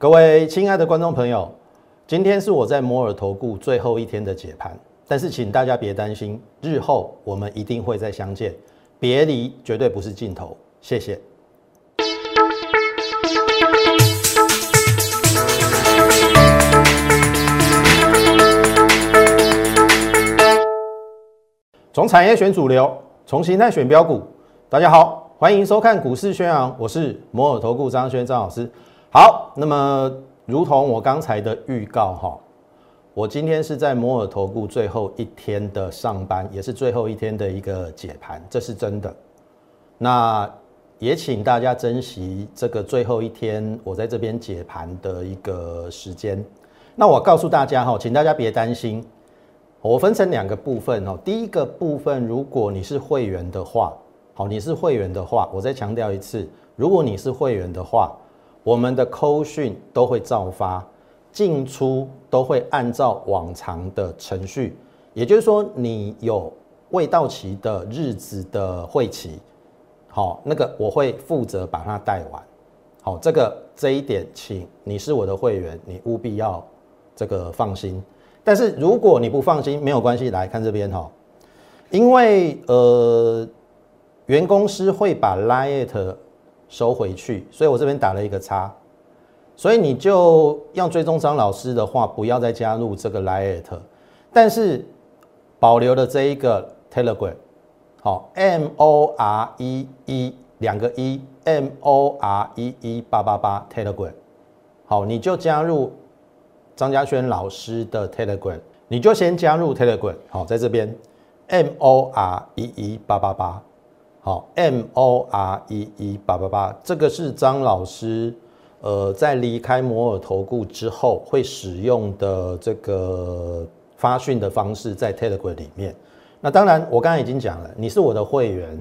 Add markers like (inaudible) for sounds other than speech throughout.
各位亲爱的观众朋友，今天是我在摩尔投顾最后一天的解盘，但是请大家别担心，日后我们一定会再相见，别离绝对不是尽头。谢谢。从产业选主流，从形态选标股。大家好，欢迎收看股市宣扬，我是摩尔投顾张轩张老师。好，那么如同我刚才的预告哈，我今天是在摩尔投顾最后一天的上班，也是最后一天的一个解盘，这是真的。那也请大家珍惜这个最后一天我在这边解盘的一个时间。那我告诉大家哈，请大家别担心。我分成两个部分哦。第一个部分，如果你是会员的话，好，你是会员的话，我再强调一次，如果你是会员的话，我们的扣讯都会照发，进出都会按照往常的程序。也就是说，你有未到期的日子的会期，好，那个我会负责把它带完。好，这个这一点，请你是我的会员，你务必要这个放心。但是如果你不放心，没有关系，来看这边哈，因为呃，原公司会把 Lite 收回去，所以我这边打了一个叉，所以你就要追踪张老师的话，不要再加入这个 Lite，但是保留了这一个 Telegram，好，M O R E E 两个一，M O R E E 八八八 Telegram，好，你就加入。张家轩老师的 Telegram，你就先加入 Telegram，好，在这边 M O R E E 八八八，好 M O R E E 八八八，这个是张老师呃在离开摩尔投顾之后会使用的这个发讯的方式，在 Telegram 里面。那当然，我刚才已经讲了，你是我的会员，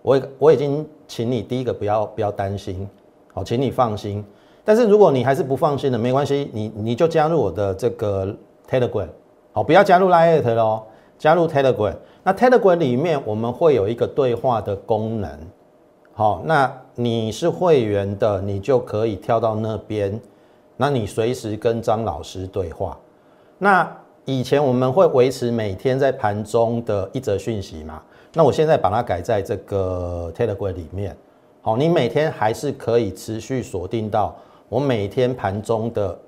我我已经请你第一个不要不要担心，好，请你放心。但是如果你还是不放心的，没关系，你你就加入我的这个 Telegram，好，不要加入 Line 喽，加入 Telegram。那 Telegram 里面我们会有一个对话的功能，好，那你是会员的，你就可以跳到那边，那你随时跟张老师对话。那以前我们会维持每天在盘中的一则讯息嘛，那我现在把它改在这个 Telegram 里面，好，你每天还是可以持续锁定到。我每天盘中的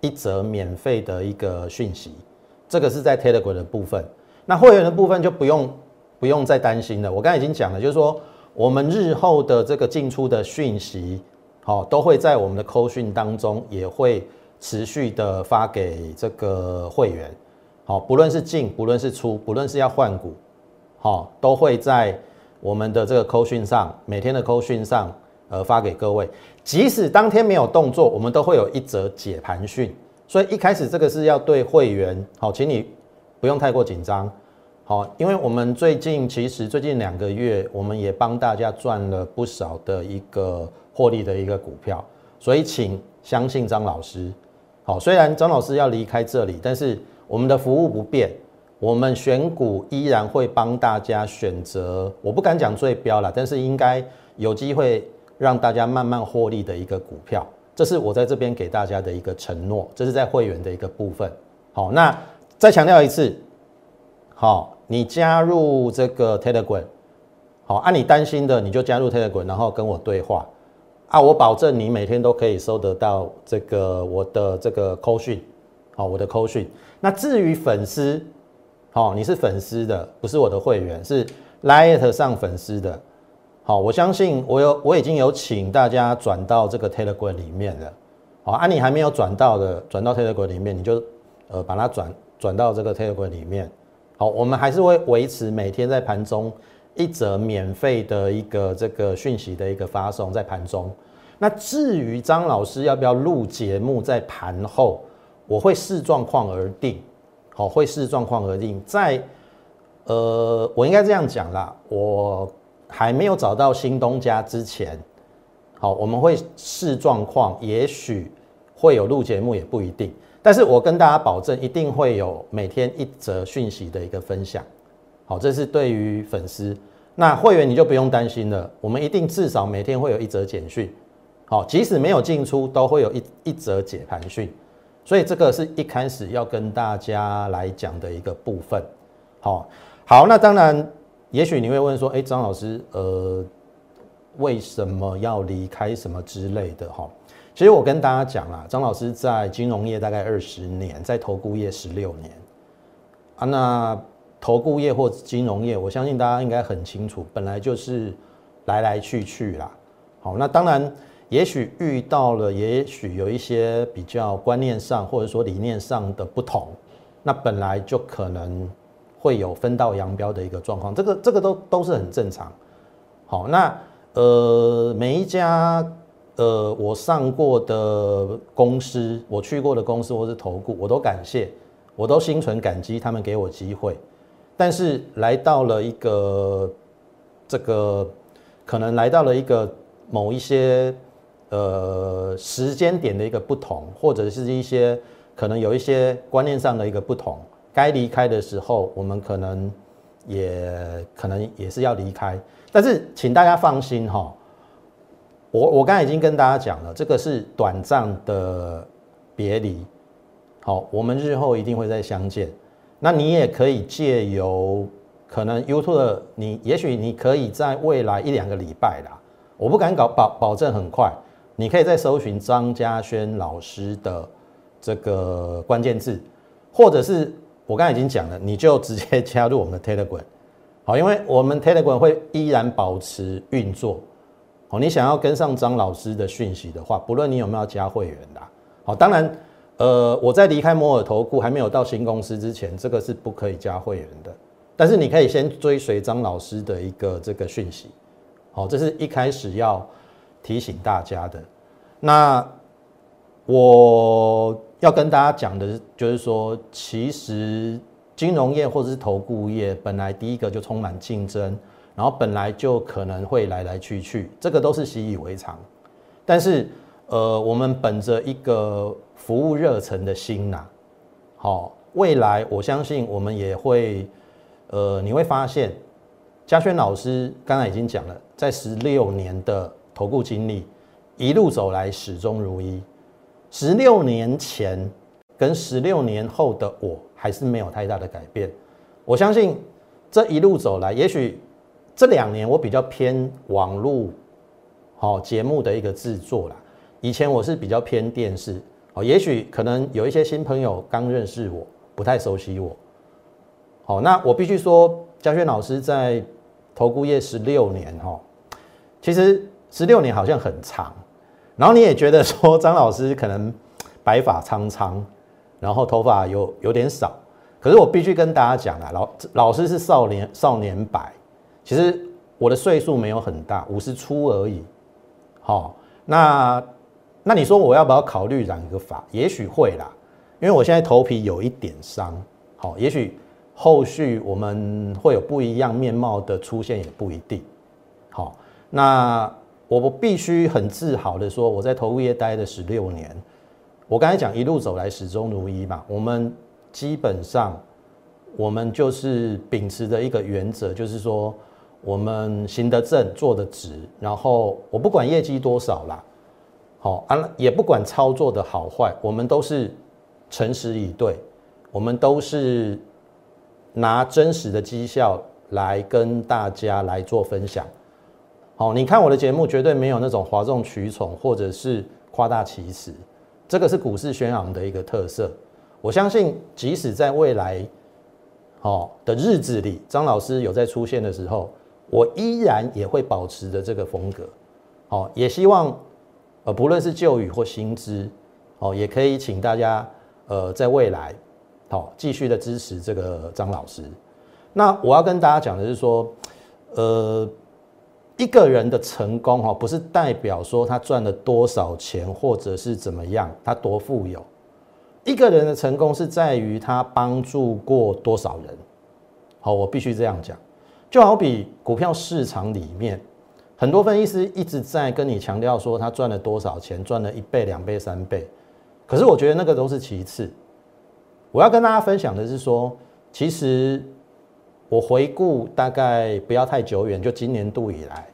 一则免费的一个讯息，这个是在 Telegram 的部分。那会员的部分就不用不用再担心了。我刚才已经讲了，就是说我们日后的这个进出的讯息，好，都会在我们的扣讯当中，也会持续的发给这个会员。好，不论是进，不论是出，不论是要换股，好，都会在我们的这个扣讯上，每天的扣讯上。呃，发给各位，即使当天没有动作，我们都会有一则解盘讯。所以一开始这个是要对会员，好，请你不用太过紧张，好，因为我们最近其实最近两个月，我们也帮大家赚了不少的一个获利的一个股票，所以请相信张老师，好，虽然张老师要离开这里，但是我们的服务不变，我们选股依然会帮大家选择，我不敢讲最标了，但是应该有机会。让大家慢慢获利的一个股票，这是我在这边给大家的一个承诺，这是在会员的一个部分。好，那再强调一次，好，你加入这个 Telegram，好，按你担心的，你就加入 Telegram，然后跟我对话啊，我保证你每天都可以收得到这个我的这个扣讯，好，我的扣讯。那至于粉丝，好，你是粉丝的，不是我的会员，是 Lite 上粉丝的。好，我相信我有我已经有请大家转到这个 Telegram 里面了。好，啊，你还没有转到的，转到 Telegram 里面，你就呃把它转转到这个 Telegram 里面。好，我们还是会维持每天在盘中一则免费的一个这个讯息的一个发送在盘中。那至于张老师要不要录节目在盘后，我会视状况而定。好，会视状况而定。在呃，我应该这样讲啦，我。还没有找到新东家之前，好，我们会视状况，也许会有录节目，也不一定。但是我跟大家保证，一定会有每天一则讯息的一个分享。好，这是对于粉丝。那会员你就不用担心了，我们一定至少每天会有一则简讯。好，即使没有进出，都会有一一则解盘讯，所以这个是一开始要跟大家来讲的一个部分。好，好，那当然，也许你会问说，哎，张老师，呃，为什么要离开什么之类的？哈，其实我跟大家讲啦，张老师在金融业大概二十年，在投顾业十六年啊，那投顾业或金融业，我相信大家应该很清楚，本来就是来来去去啦。好，那当然。也许遇到了，也许有一些比较观念上或者说理念上的不同，那本来就可能会有分道扬镳的一个状况，这个这个都都是很正常。好，那呃每一家呃我上过的公司，我去过的公司或是投顾，我都感谢，我都心存感激，他们给我机会。但是来到了一个这个可能来到了一个某一些。呃，时间点的一个不同，或者是一些可能有一些观念上的一个不同，该离开的时候，我们可能也可能也是要离开。但是，请大家放心哈，我我刚才已经跟大家讲了，这个是短暂的别离。好，我们日后一定会再相见。那你也可以借由可能 YouTube，你也许你可以在未来一两个礼拜啦，我不敢搞保保证很快。你可以在搜寻张嘉轩老师的这个关键字，或者是我刚才已经讲了，你就直接 (laughs) 加入我们的 Telegram，好，因为我们 Telegram 会依然保持运作。好，你想要跟上张老师的讯息的话，不论你有没有加会员的，好，当然，呃，我在离开摩尔投顾还没有到新公司之前，这个是不可以加会员的，但是你可以先追随张老师的一个这个讯息，好，这是一开始要。提醒大家的，那我要跟大家讲的，就是说，其实金融业或者是投顾业，本来第一个就充满竞争，然后本来就可能会来来去去，这个都是习以为常。但是，呃，我们本着一个服务热忱的心呐，好，未来我相信我们也会，呃，你会发现，嘉轩老师刚才已经讲了，在十六年的。投顾经历一路走来始终如一，十六年前跟十六年后的我还是没有太大的改变。我相信这一路走来，也许这两年我比较偏网络好节目的一个制作啦。以前我是比较偏电视哦，也许可能有一些新朋友刚认识我，不太熟悉我。好，那我必须说，嘉轩老师在投顾业十六年哈，其实。十六年好像很长，然后你也觉得说张老师可能白发苍苍，然后头发有有点少，可是我必须跟大家讲啊，老老师是少年少年白，其实我的岁数没有很大，五十出而已。好，那那你说我要不要考虑染个发？也许会啦，因为我现在头皮有一点伤。好，也许后续我们会有不一样面貌的出现，也不一定。好，那。我必须很自豪的说，我在投顾业待了十六年。我刚才讲一路走来始终如一嘛，我们基本上我们就是秉持的一个原则，就是说我们行得正，坐得直，然后我不管业绩多少啦，好啊，也不管操作的好坏，我们都是诚实以对，我们都是拿真实的绩效来跟大家来做分享。好，你看我的节目绝对没有那种哗众取宠或者是夸大其词，这个是股市宣扬的一个特色。我相信，即使在未来好的日子里，张老师有在出现的时候，我依然也会保持着这个风格。好，也希望呃，不论是旧语或新知，哦，也可以请大家呃，在未来好继续的支持这个张老师。那我要跟大家讲的是说，呃。一个人的成功，哈，不是代表说他赚了多少钱，或者是怎么样，他多富有。一个人的成功是在于他帮助过多少人。好，我必须这样讲。就好比股票市场里面，很多分析师一直在跟你强调说他赚了多少钱，赚了一倍、两倍、三倍。可是我觉得那个都是其次。我要跟大家分享的是说，其实。我回顾大概不要太久远，就今年度以来，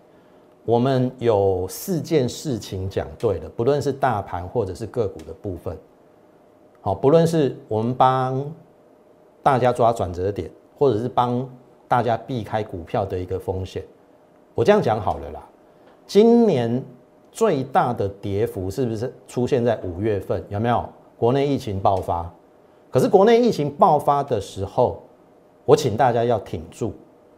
我们有四件事情讲对了，不论是大盘或者是个股的部分，好，不论是我们帮大家抓转折点，或者是帮大家避开股票的一个风险，我这样讲好了啦。今年最大的跌幅是不是出现在五月份？有没有？国内疫情爆发，可是国内疫情爆发的时候，我请大家要挺住。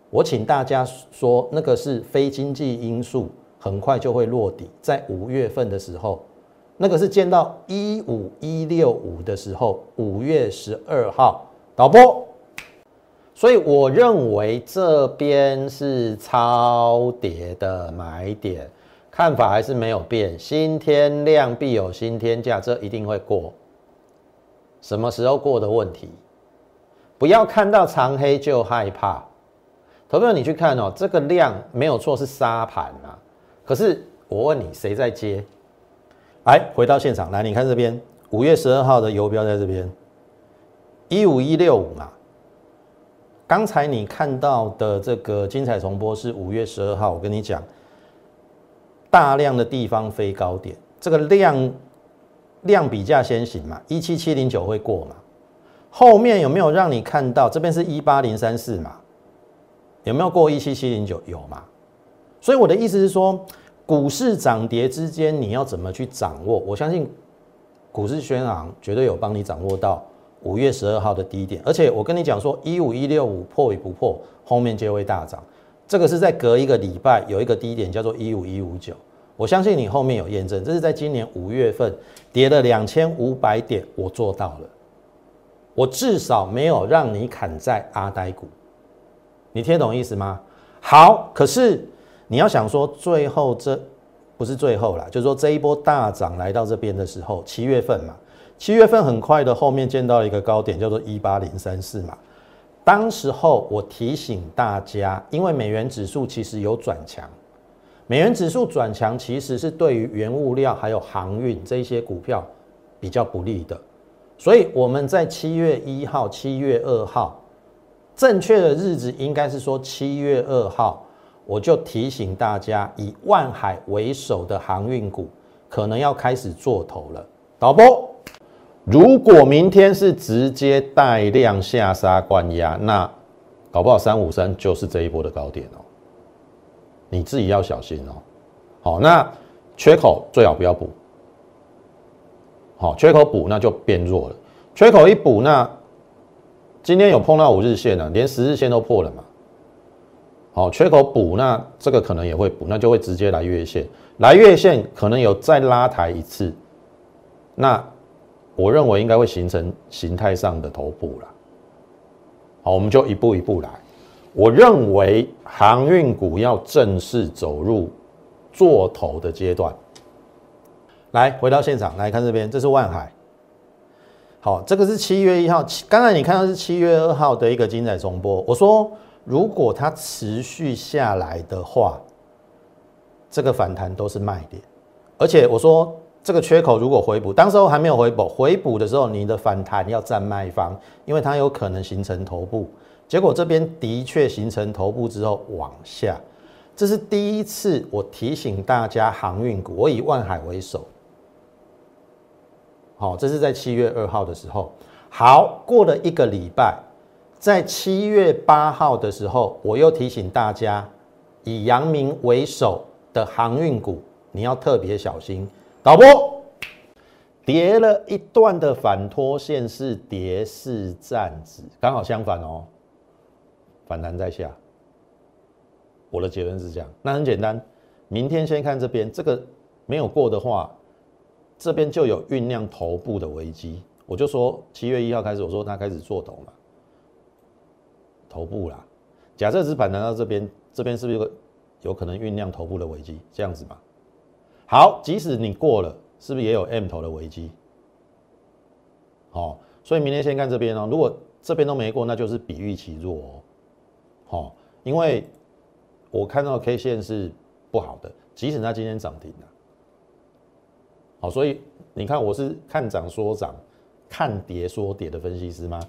我请大家说，那个是非经济因素，很快就会落底。在五月份的时候，那个是见到一五一六五的时候，五月十二号导播。所以我认为这边是超跌的买点，看法还是没有变。新天量必有新天价，这一定会过。什么时候过的问题？不要看到长黑就害怕。投票，你去看哦，这个量没有错，是沙盘啊。可是我问你，谁在接？来，回到现场来，你看这边，五月十二号的游标在这边，一五一六五嘛。刚才你看到的这个精彩重播是五月十二号，我跟你讲，大量的地方飞高点，这个量量比价先行嘛，一七七零九会过嘛？后面有没有让你看到？这边是一八零三四嘛？有没有过一七七零九？有嘛？所以我的意思是说，股市涨跌之间你要怎么去掌握？我相信股市宣昂绝对有帮你掌握到五月十二号的低点，而且我跟你讲说，一五一六五破与不破，后面就会大涨。这个是在隔一个礼拜有一个低点叫做一五一五九，我相信你后面有验证，这是在今年五月份跌了两千五百点，我做到了，我至少没有让你砍在阿呆股。你听懂意思吗？好，可是你要想说，最后这不是最后啦，就是说这一波大涨来到这边的时候，七月份嘛，七月份很快的后面见到一个高点，叫做一八零三四嘛。当时候我提醒大家，因为美元指数其实有转强，美元指数转强其实是对于原物料还有航运这些股票比较不利的，所以我们在七月一号、七月二号。正确的日子应该是说七月二号，我就提醒大家，以万海为首的航运股可能要开始做头了。导播，如果明天是直接带量下杀关压，那搞不好三五三就是这一波的高点哦，你自己要小心哦。好，那缺口最好不要补。好，缺口补那就变弱了，缺口一补那。今天有碰到五日线了，连十日线都破了嘛？好，缺口补，那这个可能也会补，那就会直接来月线，来月线可能有再拉抬一次，那我认为应该会形成形态上的头部了。好，我们就一步一步来。我认为航运股要正式走入做头的阶段。来，回到现场来看这边，这是万海。好，这个是七月一号。刚才你看到是七月二号的一个精彩重播。我说，如果它持续下来的话，这个反弹都是卖点。而且我说，这个缺口如果回补，当时候还没有回补，回补的时候，你的反弹要占卖方，因为它有可能形成头部。结果这边的确形成头部之后往下，这是第一次我提醒大家航运股，我以万海为首。好，这是在七月二号的时候。好，过了一个礼拜，在七月八号的时候，我又提醒大家，以阳明为首的航运股，你要特别小心。导播，跌了一段的反拖线是跌势站止，刚好相反哦，反弹在下。我的结论是这样，那很简单，明天先看这边，这个没有过的话。这边就有酝酿头部的危机，我就说七月一号开始，我说它开始做头嘛，头部啦。假设只反弹到这边，这边是不是有有可能酝酿头部的危机？这样子嘛。好，即使你过了，是不是也有 M 头的危机？好，所以明天先看这边哦。如果这边都没过，那就是比预期弱哦。好，因为我看到 K 线是不好的，即使它今天涨停了。好，所以你看，我是看涨说涨，看跌说跌的分析师吗？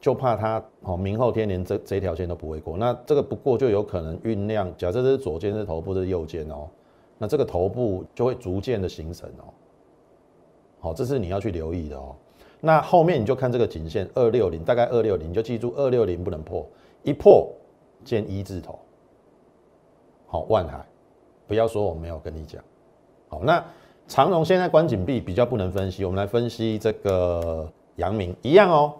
就怕它哦，明后天连这这条线都不会过，那这个不过就有可能酝酿。假设这是左肩是头部，这是右肩哦，那这个头部就会逐渐的形成哦。好，这是你要去留意的哦。那后面你就看这个颈线二六零，大概二六零，你就记住二六零不能破，一破见一字头。好，万海，不要说我没有跟你讲。好，那长荣现在关紧闭，比较不能分析，我们来分析这个阳明一样哦。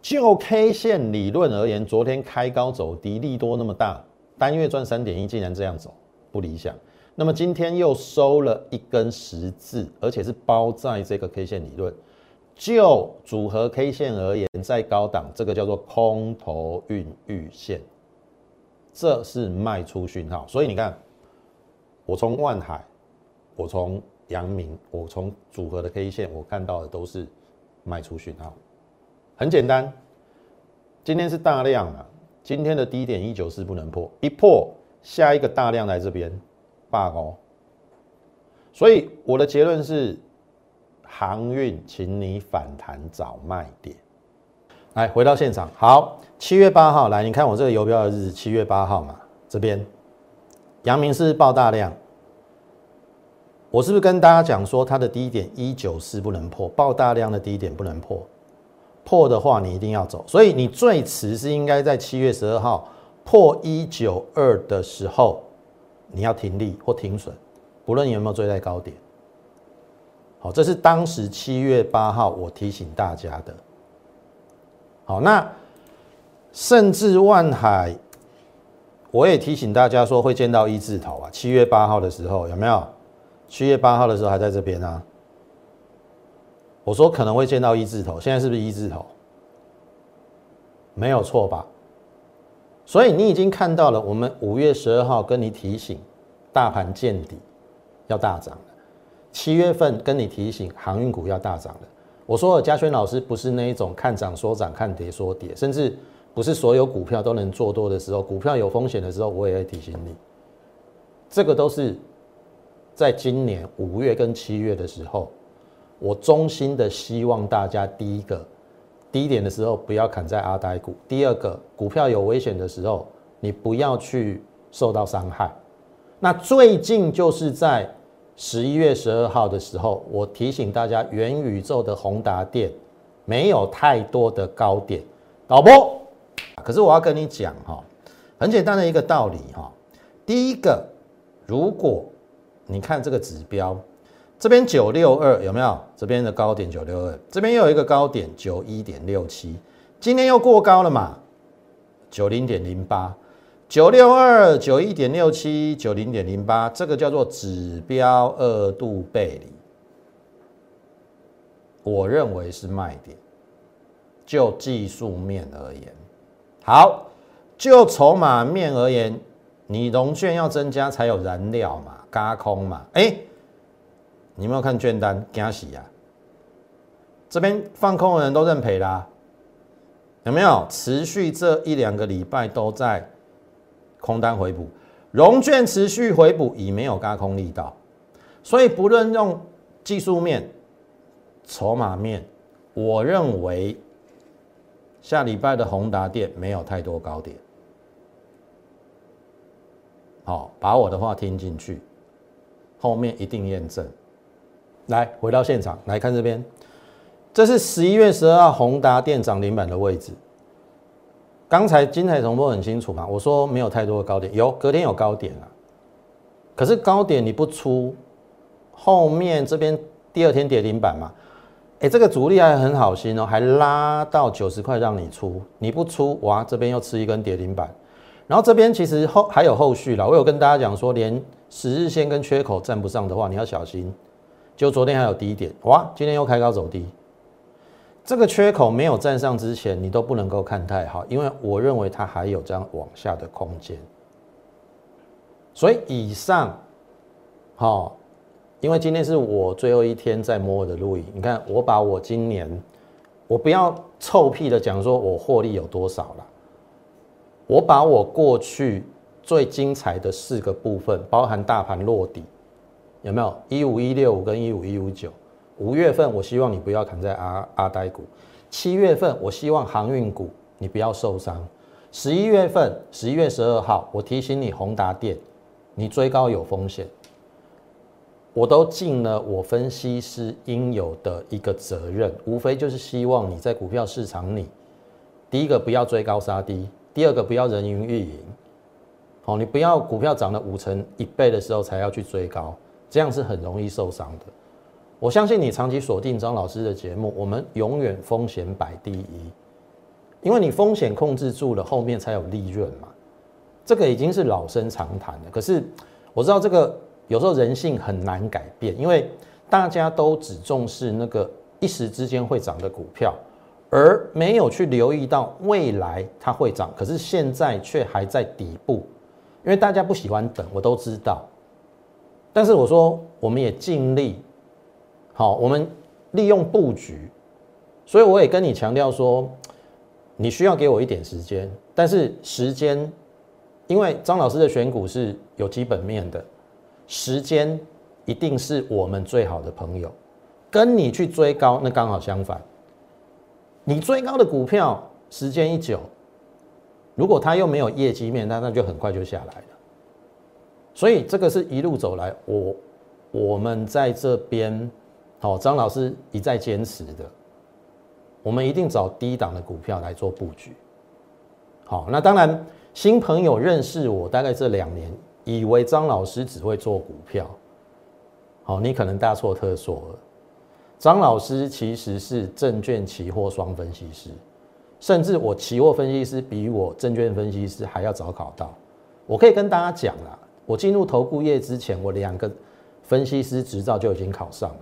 就 K 线理论而言，昨天开高走低，利多那么大，单月赚三点一，竟然这样走，不理想。那么今天又收了一根十字，而且是包在这个 K 线理论。就组合 K 线而言，在高档，这个叫做空头孕育线，这是卖出讯号。所以你看，我从万海，我从阳明，我从组合的 K 线，我看到的都是卖出讯号。很简单，今天是大量啊，今天的低点一九四不能破，一破下一个大量来这边罢哦。所以我的结论是，航运，请你反弹找卖点。来，回到现场，好，七月八号来，你看我这个游标的日子，七月八号嘛，这边阳明是爆大量，我是不是跟大家讲说它的低点一九四不能破，爆大量的低点不能破？破的话，你一定要走，所以你最迟是应该在七月十二号破一九二的时候，你要停利或停损，不论你有没有追在高点。好，这是当时七月八号我提醒大家的。好，那甚至万海，我也提醒大家说会见到一字头啊。七月八号的时候有没有？七月八号的时候还在这边啊。我说可能会见到一字头，现在是不是一字头？没有错吧？所以你已经看到了，我们五月十二号跟你提醒，大盘见底要大涨了。七月份跟你提醒，航运股要大涨了。我说，嘉轩老师不是那一种看涨说涨，看跌说跌，甚至不是所有股票都能做多的时候，股票有风险的时候，我也会提醒你。这个都是在今年五月跟七月的时候。我衷心的希望大家，第一个低点的时候不要砍在阿呆股；第二个，股票有危险的时候，你不要去受到伤害。那最近就是在十一月十二号的时候，我提醒大家，元宇宙的宏达电没有太多的高点，导播。可是我要跟你讲哈，很简单的一个道理哈。第一个，如果你看这个指标。这边九六二有没有？这边的高点九六二，这边又有一个高点九一点六七，今天又过高了嘛？九零点零八，九六二九一点六七九零点零八，这个叫做指标二度背离，我认为是卖点。就技术面而言，好，就筹码面而言，你融券要增加才有燃料嘛，嘎空嘛，哎。你有没有看券单？惊喜呀！这边放空的人都认赔啦，有没有？持续这一两个礼拜都在空单回补，融券持续回补已没有加空力道，所以不论用技术面、筹码面，我认为下礼拜的宏达电没有太多高点。好，把我的话听进去，后面一定验证。来，回到现场来看这边，这是十一月十二号宏达电涨停板的位置。刚才金彩重播很清楚嘛，我说没有太多的高点，有隔天有高点了，可是高点你不出，后面这边第二天跌停板嘛，哎，这个主力还很好心哦，还拉到九十块让你出，你不出，哇，这边又吃一根跌停板，然后这边其实后还有后续了，我有跟大家讲说，连十日线跟缺口站不上的话，你要小心。就昨天还有低点，哇，今天又开高走低，这个缺口没有站上之前，你都不能够看太好，因为我认为它还有这样往下的空间。所以以上，好，因为今天是我最后一天在摸的录影，你看我把我今年，我不要臭屁的讲说我获利有多少了，我把我过去最精彩的四个部分，包含大盘落底。有没有一五一六五跟一五一五九？五月份我希望你不要砍在阿阿呆股，七月份我希望航运股你不要受伤。十一月份十一月十二号我提醒你宏达电，你追高有风险，我都尽了我分析师应有的一个责任，无非就是希望你在股票市场里，第一个不要追高杀低，第二个不要人云亦云。好，你不要股票涨了五成一倍的时候才要去追高，这样是很容易受伤的。我相信你长期锁定张老师的节目，我们永远风险摆第一，因为你风险控制住了，后面才有利润嘛。这个已经是老生常谈了。可是我知道这个有时候人性很难改变，因为大家都只重视那个一时之间会涨的股票，而没有去留意到未来它会涨，可是现在却还在底部。因为大家不喜欢等，我都知道。但是我说，我们也尽力，好，我们利用布局。所以我也跟你强调说，你需要给我一点时间。但是时间，因为张老师的选股是有基本面的，时间一定是我们最好的朋友。跟你去追高，那刚好相反。你追高的股票，时间一久。如果它又没有业绩面，那那就很快就下来了。所以这个是一路走来，我我们在这边，好，张老师一再坚持的，我们一定找低档的股票来做布局。好，那当然新朋友认识我大概这两年，以为张老师只会做股票，好，你可能大错特错了。张老师其实是证券期货双分析师。甚至我期货分析师比我证券分析师还要早考到，我可以跟大家讲啦，我进入投顾业之前，我两个分析师执照就已经考上了，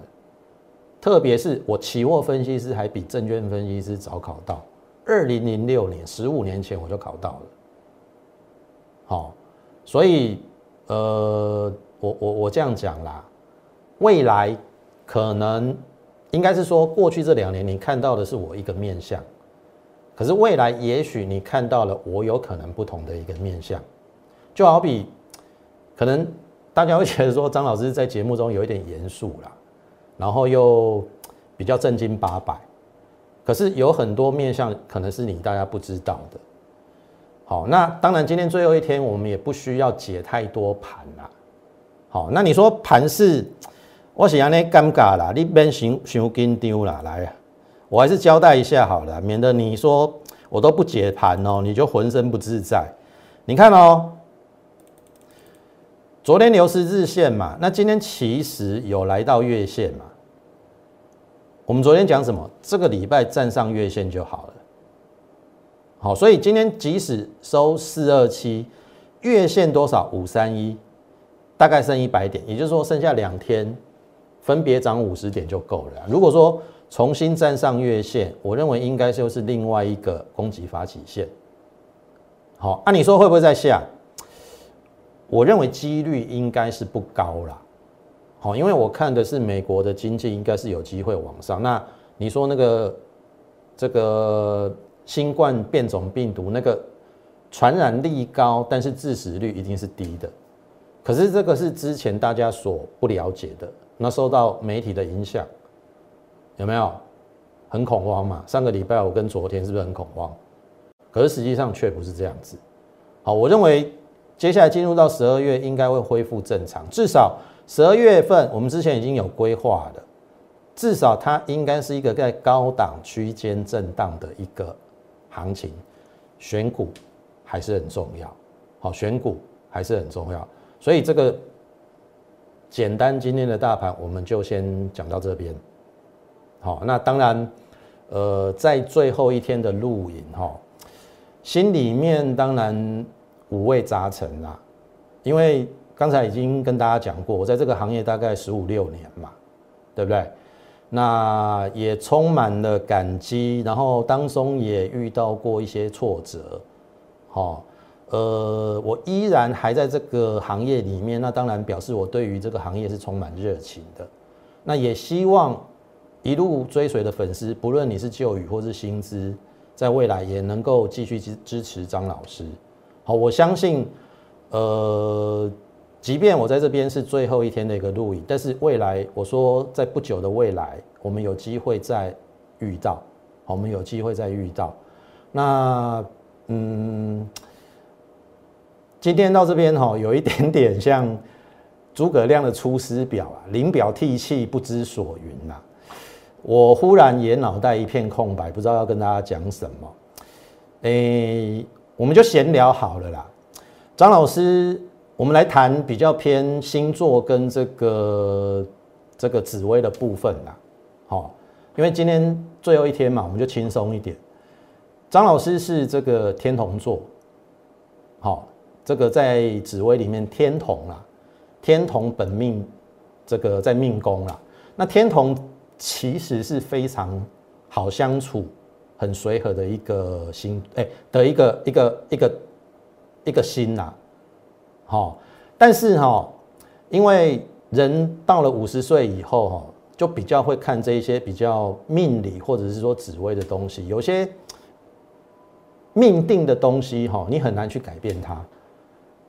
特别是我期货分析师还比证券分析师早考到，二零零六年十五年前我就考到了，好，所以呃，我我我这样讲啦，未来可能应该是说过去这两年你看到的是我一个面相。可是未来也许你看到了我有可能不同的一个面相，就好比可能大家会觉得说张老师在节目中有一点严肃啦，(laughs) 然后又比较正经八百，可是有很多面相可能是你大家不知道的。好，那当然今天最后一天我们也不需要解太多盘啦。好，那你说盘是我是安尼尴尬啦，你别想想紧张啦，来。我还是交代一下好了，免得你说我都不解盘哦，你就浑身不自在。你看哦，昨天流失日线嘛，那今天其实有来到月线嘛。我们昨天讲什么？这个礼拜站上月线就好了。好，所以今天即使收四二七，月线多少？五三一，大概剩一百点，也就是说剩下两天，分别涨五十点就够了。如果说重新站上月线，我认为应该就是另外一个攻击发起线。好，按你说会不会再下？我认为几率应该是不高啦。好，因为我看的是美国的经济应该是有机会往上。那你说那个这个新冠变种病毒那个传染力高，但是致死率一定是低的。可是这个是之前大家所不了解的，那受到媒体的影响。有没有很恐慌嘛？上个礼拜我跟昨天是不是很恐慌？可是实际上却不是这样子。好，我认为接下来进入到十二月应该会恢复正常，至少十二月份我们之前已经有规划的，至少它应该是一个在高档区间震荡的一个行情，选股还是很重要。好，选股还是很重要，所以这个简单今天的大盘我们就先讲到这边。好，那当然，呃，在最后一天的录影哈，心里面当然五味杂陈啦，因为刚才已经跟大家讲过，我在这个行业大概十五六年嘛，对不对？那也充满了感激，然后当中也遇到过一些挫折，好，呃，我依然还在这个行业里面，那当然表示我对于这个行业是充满热情的，那也希望。一路追随的粉丝，不论你是旧语或是新资，在未来也能够继续支支持张老师。好，我相信，呃，即便我在这边是最后一天的一个录影，但是未来我说在不久的未来，我们有机会再遇到，好，我们有机会再遇到。那，嗯，今天到这边哈，有一点点像诸葛亮的《出师表》啊，临表涕泣不知所云呐。我忽然也脑袋一片空白，不知道要跟大家讲什么。诶，我们就闲聊好了啦。张老师，我们来谈比较偏星座跟这个这个紫薇的部分啦。好，因为今天最后一天嘛，我们就轻松一点。张老师是这个天同座，好，这个在紫薇里面天同啦，天同本命这个在命宫啦。那天同其实是非常好相处。很随和的一个心，哎，的一个一个一个一个心呐，好，但是哈，因为人到了五十岁以后哈，就比较会看这一些比较命理或者是说紫微的东西，有些命定的东西哈，你很难去改变它。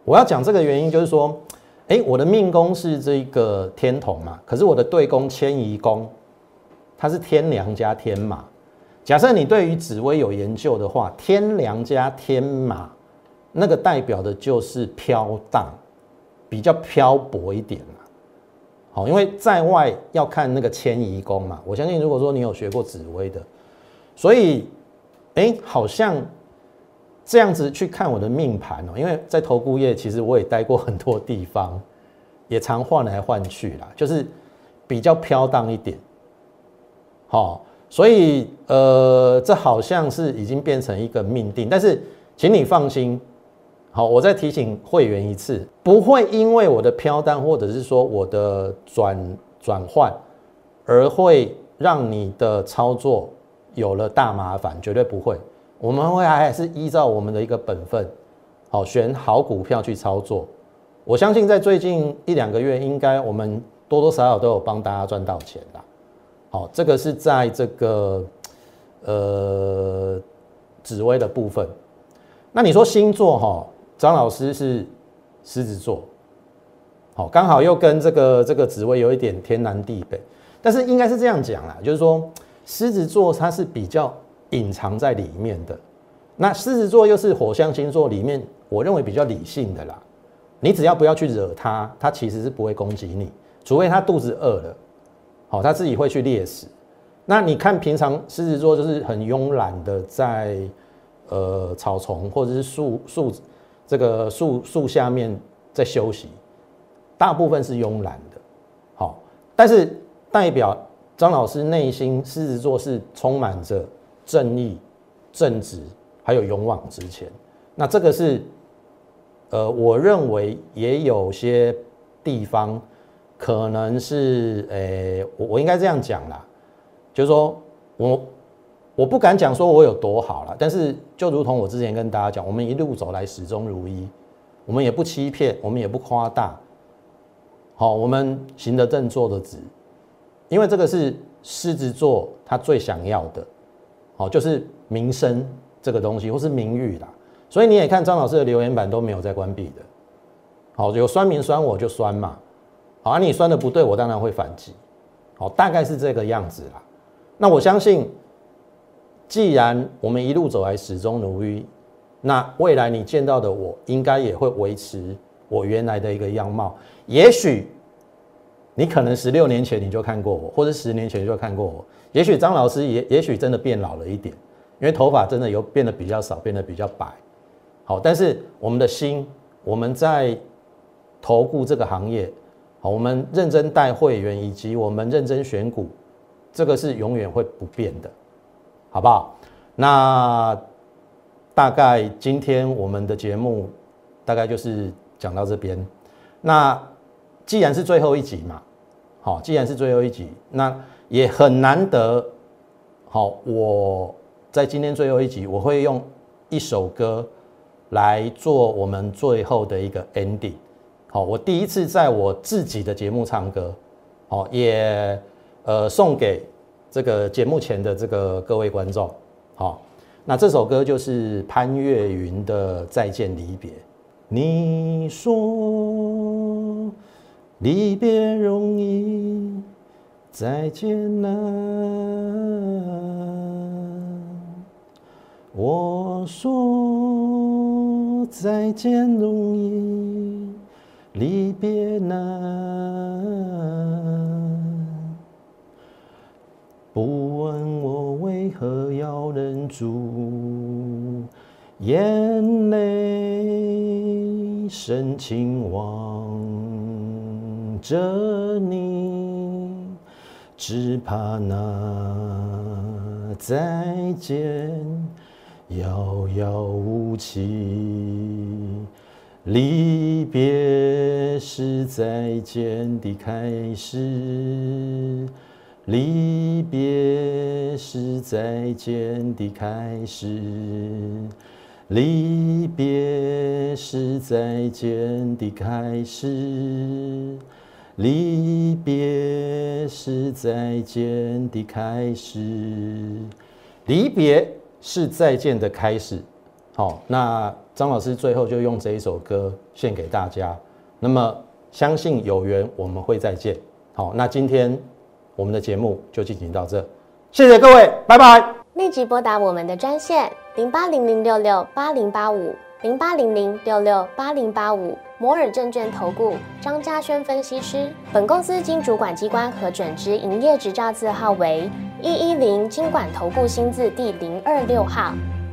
我要讲这个原因就是说，哎，我的命宫是这个天同嘛，可是我的对宫迁移宫，它是天梁加天马。假设你对于紫薇有研究的话，天梁加天马，那个代表的就是飘荡，比较漂泊一点。好，因为在外要看那个迁移宫嘛。我相信如果说你有学过紫薇的，所以，哎，好像这样子去看我的命盘哦。因为在投顾业，其实我也待过很多地方，也常换来换去啦，就是比较飘荡一点。好。所以，呃，这好像是已经变成一个命定，但是，请你放心，好，我再提醒会员一次，不会因为我的飘单或者是说我的转转换，而会让你的操作有了大麻烦，绝对不会。我们会还是依照我们的一个本分，好，选好股票去操作。我相信在最近一两个月，应该我们多多少少都有帮大家赚到钱的。好，这个是在这个呃紫薇的部分。那你说星座哈，张老师是狮子座，好，刚好又跟这个这个紫薇有一点天南地北。但是应该是这样讲啦，就是说狮子座它是比较隐藏在里面的。那狮子座又是火象星座里面，我认为比较理性的啦。你只要不要去惹他，他其实是不会攻击你，除非他肚子饿了。好，他自己会去猎食。那你看，平常狮子座就是很慵懒的，在呃草丛或者是树树这个树树下面在休息，大部分是慵懒的。好，但是代表张老师内心狮子座是充满着正义、正直，还有勇往直前。那这个是呃，我认为也有些地方。可能是诶，我我应该这样讲啦，就是说我我不敢讲说我有多好了，但是就如同我之前跟大家讲，我们一路走来始终如一，我们也不欺骗，我们也不夸大，好，我们行得正，坐得直，因为这个是狮子座他最想要的，好，就是名声这个东西或是名誉啦，所以你也看张老师的留言板都没有在关闭的，好，有酸民酸我就酸嘛。好，你算的不对，我当然会反击。好，大概是这个样子啦。那我相信，既然我们一路走来始终如一，那未来你见到的我，应该也会维持我原来的一个样貌。也许你可能十六年前你就看过我，或者十年前就看过我。也许张老师也也许真的变老了一点，因为头发真的有变得比较少，变得比较白。好，但是我们的心，我们在投顾这个行业。我们认真带会员，以及我们认真选股，这个是永远会不变的，好不好？那大概今天我们的节目大概就是讲到这边。那既然是最后一集嘛，好，既然是最后一集，那也很难得。好，我在今天最后一集，我会用一首歌来做我们最后的一个 ending。好，我第一次在我自己的节目唱歌，好，也呃送给这个节目前的这个各位观众，好，那这首歌就是潘越云的《再见离别》。你说离别容易，再见难。我说再见容易。离别难，不问我为何要忍住眼泪，深情望着你，只怕那再见遥遥无期。离别是再见的开始，离别是再见的开始，离别是再见的开始，离别是再见的开始，离别是再见的开始。好，那。张老师最后就用这一首歌献给大家。那么，相信有缘我们会再见。好，那今天我们的节目就进行到这，谢谢各位，拜拜。立即拨打我们的专线零八零零六六八零八五零八零零六六八零八五摩尔证券投顾张嘉轩分析师。本公司经主管机关核准之营业执照字号为一一零金管投顾新字第零二六号。